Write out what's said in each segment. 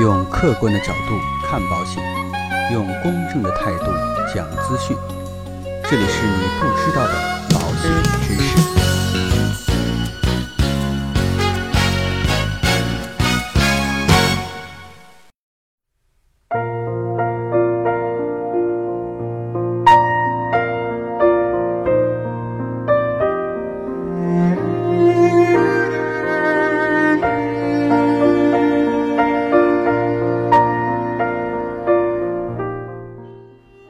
用客观的角度看保险，用公正的态度讲资讯。这里是你不知道的保险知识。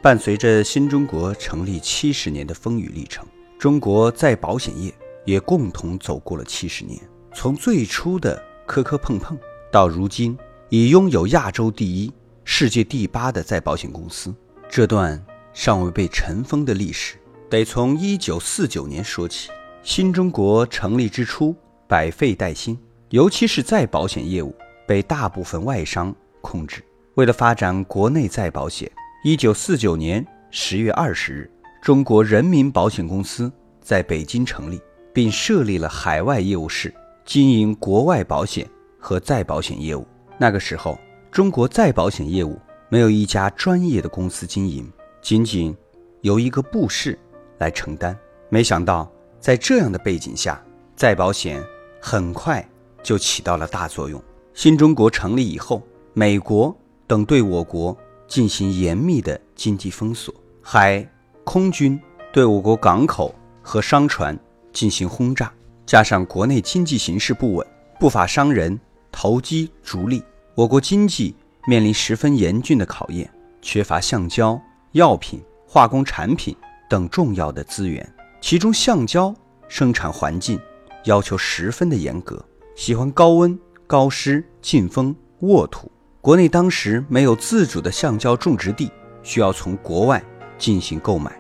伴随着新中国成立七十年的风雨历程，中国在保险业也共同走过了七十年。从最初的磕磕碰碰，到如今已拥有亚洲第一、世界第八的再保险公司，这段尚未被尘封的历史，得从一九四九年说起。新中国成立之初，百废待兴，尤其是再保险业务被大部分外商控制。为了发展国内再保险，一九四九年十月二十日，中国人民保险公司在北京成立，并设立了海外业务室，经营国外保险和再保险业务。那个时候，中国再保险业务没有一家专业的公司经营，仅仅由一个部室来承担。没想到，在这样的背景下，再保险很快就起到了大作用。新中国成立以后，美国等对我国进行严密的经济封锁，海空军对我国港口和商船进行轰炸，加上国内经济形势不稳，不法商人投机逐利，我国经济面临十分严峻的考验，缺乏橡胶、药品、化工产品等重要的资源，其中橡胶生产环境要求十分的严格，喜欢高温、高湿、劲风、沃土。国内当时没有自主的橡胶种植地，需要从国外进行购买。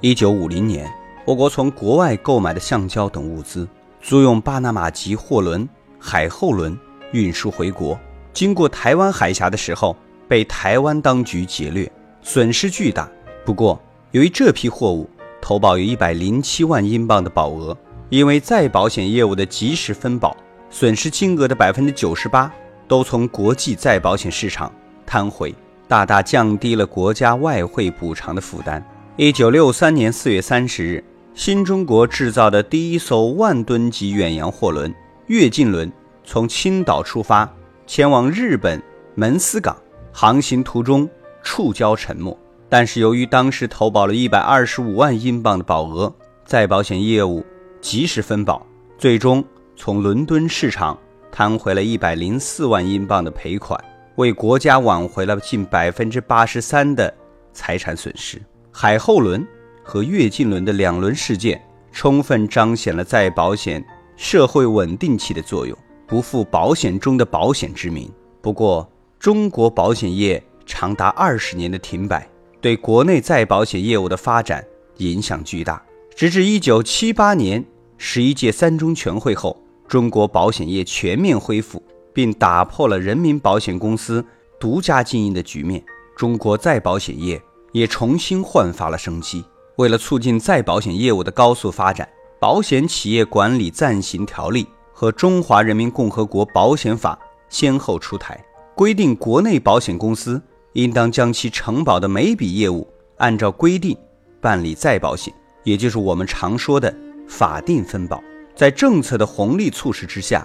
一九五零年，我国从国外购买的橡胶等物资，租用巴拿马籍货轮“海后轮”运输回国，经过台湾海峡的时候，被台湾当局劫掠，损失巨大。不过，由于这批货物投保有一百零七万英镑的保额，因为再保险业务的及时分保，损失金额的百分之九十八都从国际再保险市场摊回，大大降低了国家外汇补偿的负担。一九六三年四月三十日，新中国制造的第一艘万吨级远洋货轮“跃进轮”从青岛出发，前往日本门司港，航行途中触礁沉没。但是由于当时投保了一百二十五万英镑的保额，再保险业务及时分保，最终从伦敦市场摊回了一百零四万英镑的赔款，为国家挽回了近百分之八十三的财产损失。海后轮和跃进轮的两轮事件，充分彰显了再保险社会稳定器的作用，不负保险中的保险之名。不过，中国保险业长达二十年的停摆，对国内再保险业务的发展影响巨大。直至一九七八年十一届三中全会后，中国保险业全面恢复，并打破了人民保险公司独家经营的局面，中国再保险业。也重新焕发了生机。为了促进再保险业务的高速发展，《保险企业管理暂行条例》和《中华人民共和国保险法》先后出台，规定国内保险公司应当将其承保的每笔业务按照规定办理再保险，也就是我们常说的法定分保。在政策的红利促使之下，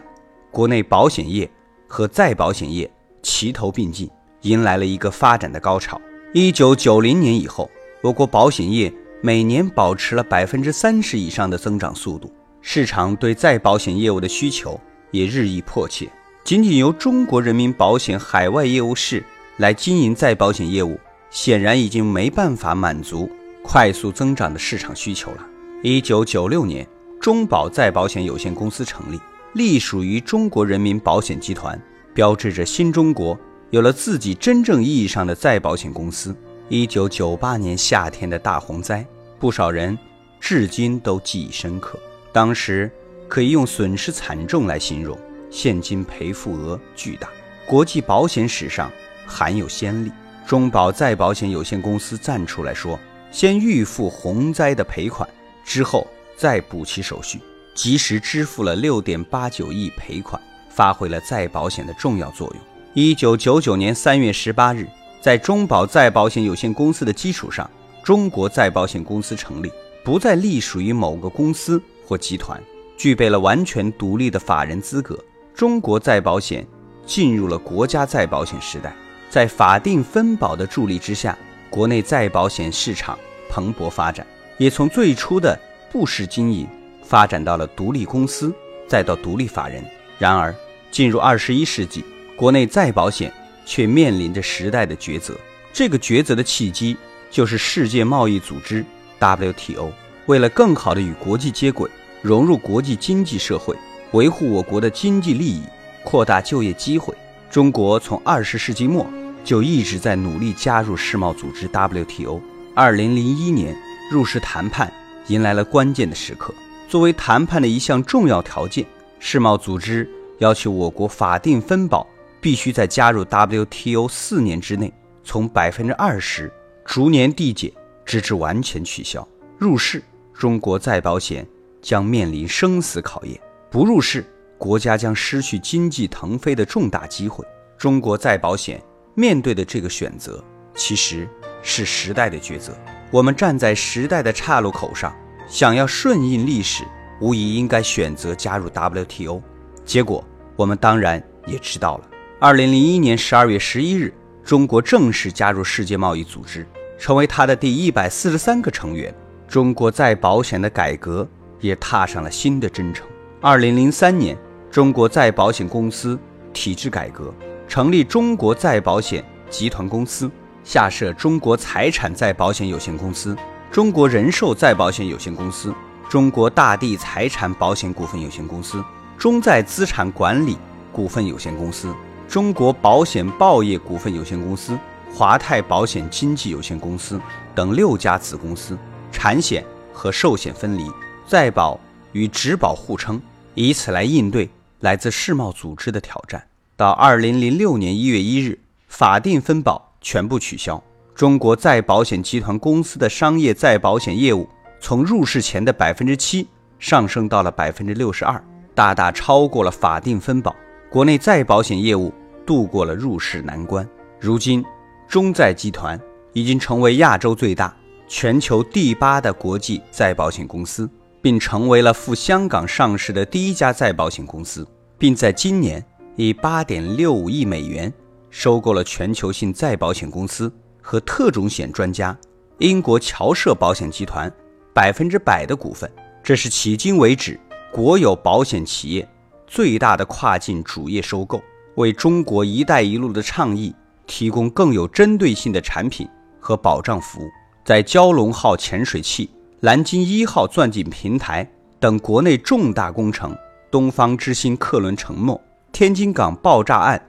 国内保险业和再保险业齐头并进，迎来了一个发展的高潮。一九九零年以后，我国保险业每年保持了百分之三十以上的增长速度，市场对再保险业务的需求也日益迫切。仅仅由中国人民保险海外业务室来经营再保险业务，显然已经没办法满足快速增长的市场需求了。一九九六年，中保再保险有限公司成立，隶属于中国人民保险集团，标志着新中国。有了自己真正意义上的再保险公司。一九九八年夏天的大洪灾，不少人至今都记忆深刻。当时可以用损失惨重来形容，现金赔付额巨大，国际保险史上罕有先例。中保再保险有限公司站出来说：“先预付洪灾的赔款，之后再补齐手续，及时支付了六点八九亿赔款，发挥了再保险的重要作用。”一九九九年三月十八日，在中保再保险有限公司的基础上，中国再保险公司成立，不再隶属于某个公司或集团，具备了完全独立的法人资格。中国再保险进入了国家再保险时代，在法定分保的助力之下，国内再保险市场蓬勃发展，也从最初的部式经营发展到了独立公司，再到独立法人。然而，进入二十一世纪，国内再保险却面临着时代的抉择。这个抉择的契机就是世界贸易组织 WTO。为了更好地与国际接轨，融入国际经济社会，维护我国的经济利益，扩大就业机会，中国从二十世纪末就一直在努力加入世贸组织 WTO。二零零一年，入世谈判迎来了关键的时刻。作为谈判的一项重要条件，世贸组织。要求我国法定分保必须在加入 WTO 四年之内，从百分之二十逐年递减，直至完全取消。入市，中国再保险将面临生死考验；不入市，国家将失去经济腾飞的重大机会。中国再保险面对的这个选择，其实是时代的抉择。我们站在时代的岔路口上，想要顺应历史，无疑应该选择加入 WTO。结果。我们当然也知道了。二零零一年十二月十一日，中国正式加入世界贸易组织，成为它的第一百四十三个成员。中国再保险的改革也踏上了新的征程。二零零三年，中国再保险公司体制改革，成立中国再保险集团公司，下设中国财产再保险有限公司、中国人寿再保险有限公司、中国大地财产保险股份有限公司。中再资产管理股份有限公司、中国保险报业股份有限公司、华泰保险经纪有限公司等六家子公司，产险和寿险分离，再保与直保互称，以此来应对来自世贸组织的挑战。到二零零六年一月一日，法定分保全部取消，中国再保险集团公司的商业再保险业务从入市前的百分之七上升到了百分之六十二。大大超过了法定分保，国内再保险业务度过了入市难关。如今，中再集团已经成为亚洲最大、全球第八的国际再保险公司，并成为了赴香港上市的第一家再保险公司，并在今年以八点六五亿美元收购了全球性再保险公司和特种险专家英国侨社保险集团百分之百的股份。这是迄今为止。国有保险企业最大的跨境主业收购，为中国“一带一路”的倡议提供更有针对性的产品和保障服务。在蛟龙号潜水器、蓝鲸一号钻井平台等国内重大工程、东方之星客轮沉没、天津港爆炸案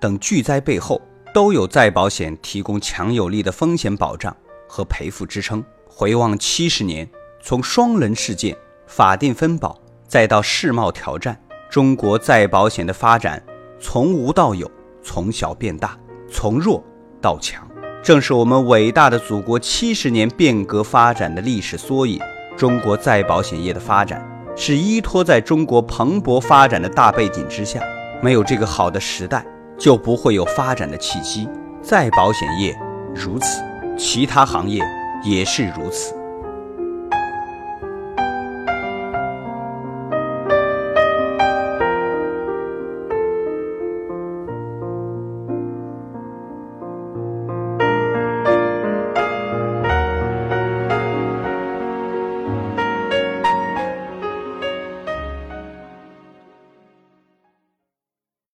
等巨灾背后，都有再保险提供强有力的风险保障和赔付支撑。回望七十年，从双人事件、法定分保。再到世贸挑战，中国再保险的发展从无到有，从小变大，从弱到强，正是我们伟大的祖国七十年变革发展的历史缩影。中国再保险业的发展是依托在中国蓬勃发展的大背景之下，没有这个好的时代，就不会有发展的契机。再保险业如此，其他行业也是如此。